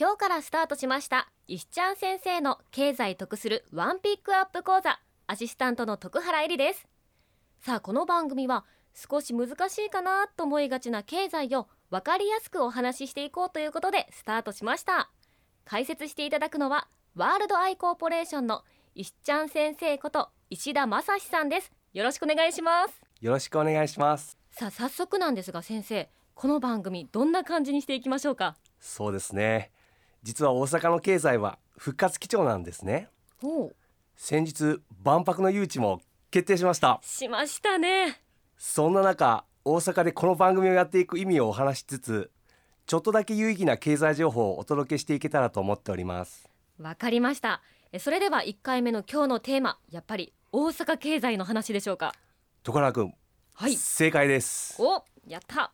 今日からスタートしました。石ちゃん先生の経済得するワンピックアップ講座。アシスタントの徳原えりです。さあこの番組は少し難しいかなと思いがちな経済を分かりやすくお話ししていこうということでスタートしました。解説していただくのはワールドアイコーポレーションの石ちゃん先生こと石田正史さんです。よろしくお願いします。よろしくお願いします。さあ早速なんですが先生この番組どんな感じにしていきましょうか？そうですね実は大阪の経済は復活基調なんですね。先日万博の誘致も決定しました。しましたね。そんな中大阪でこの番組をやっていく意味をお話しつつちょっとだけ有意義な経済情報をお届けしていけたらと思っております。わかりました。えそれでは1回目の今日のテーマやっぱり大阪経済の話でしょうか？所原君、はい。正解です。おやった。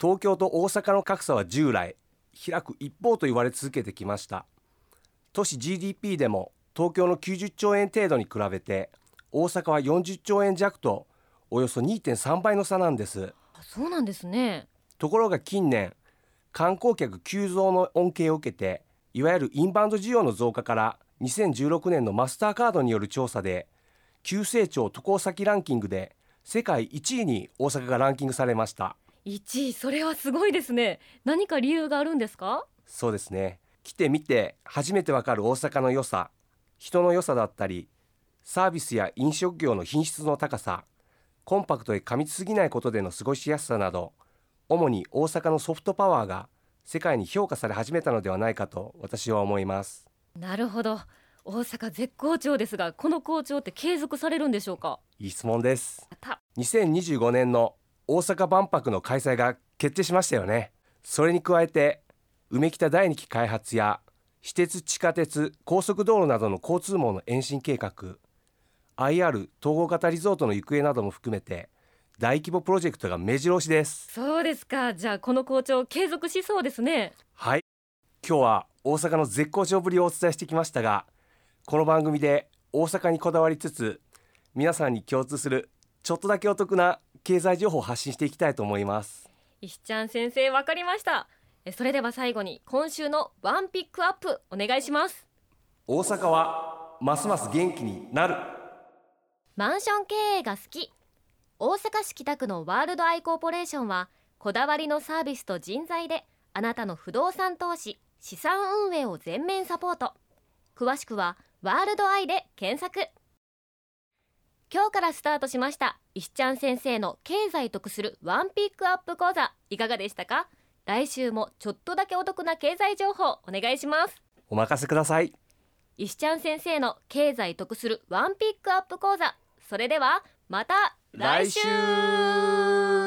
東京と大阪の格差は従来開く一方と言われ続けてきました。都市 GDP でも東京の90兆円程度に比べて大阪は40兆円弱とおよそ2.3倍の差なんです。あそうなんですね。ところが近年観光客急増の恩恵を受けていわゆるインバウンド需要の増加から2016年のマスターカードによる調査で急成長渡航先ランキングで世界1位に大阪がランキングされました1位それはすごいですね。何か理由があるんですか？そうですね。来てみて初めてわかる大阪の良さ人の良さだったりサービスや飲食業の品質の高さコンパクトで過密すぎないことでの過ごしやすさなど主に大阪のソフトパワーが世界に評価され始めたのではないかと私は思います。なるほど。大阪絶好調ですがこの好調って継続されるんでしょうか？いい質問です。やった。2025年の大阪万博の開催が決定しましたよね。それに加えて梅北第二期開発や私鉄地下鉄高速道路などの交通網の延伸計画 IR 統合型リゾートの行方なども含めて大規模プロジェクトが目白押しです。そうですか。じゃあこの好調継続しそうですね。はい。今日は大阪の絶好調ぶりをお伝えしてきましたがこの番組で大阪にこだわりつつ皆さんに共通するちょっとだけお得な経済情報を発信していきたいと思います。石ちゃん先生わかりました。えそれでは最後に今週のワンピックアップお願いします。大阪はますます元気になる。マンション経営が好き。大阪市北区のワールドアイコーポレーションはこだわりのサービスと人材であなたの不動産投資資産運営を全面サポート。詳しくはワールドアイで検索今日からスタートしました。石ちゃん先生の経済得するワンピックアップ講座。いかがでしたか？来週もちょっとだけお得な経済情報お願いします。お任せください。石ちゃん先生の経済得するワンピックアップ講座。それではまた来週来週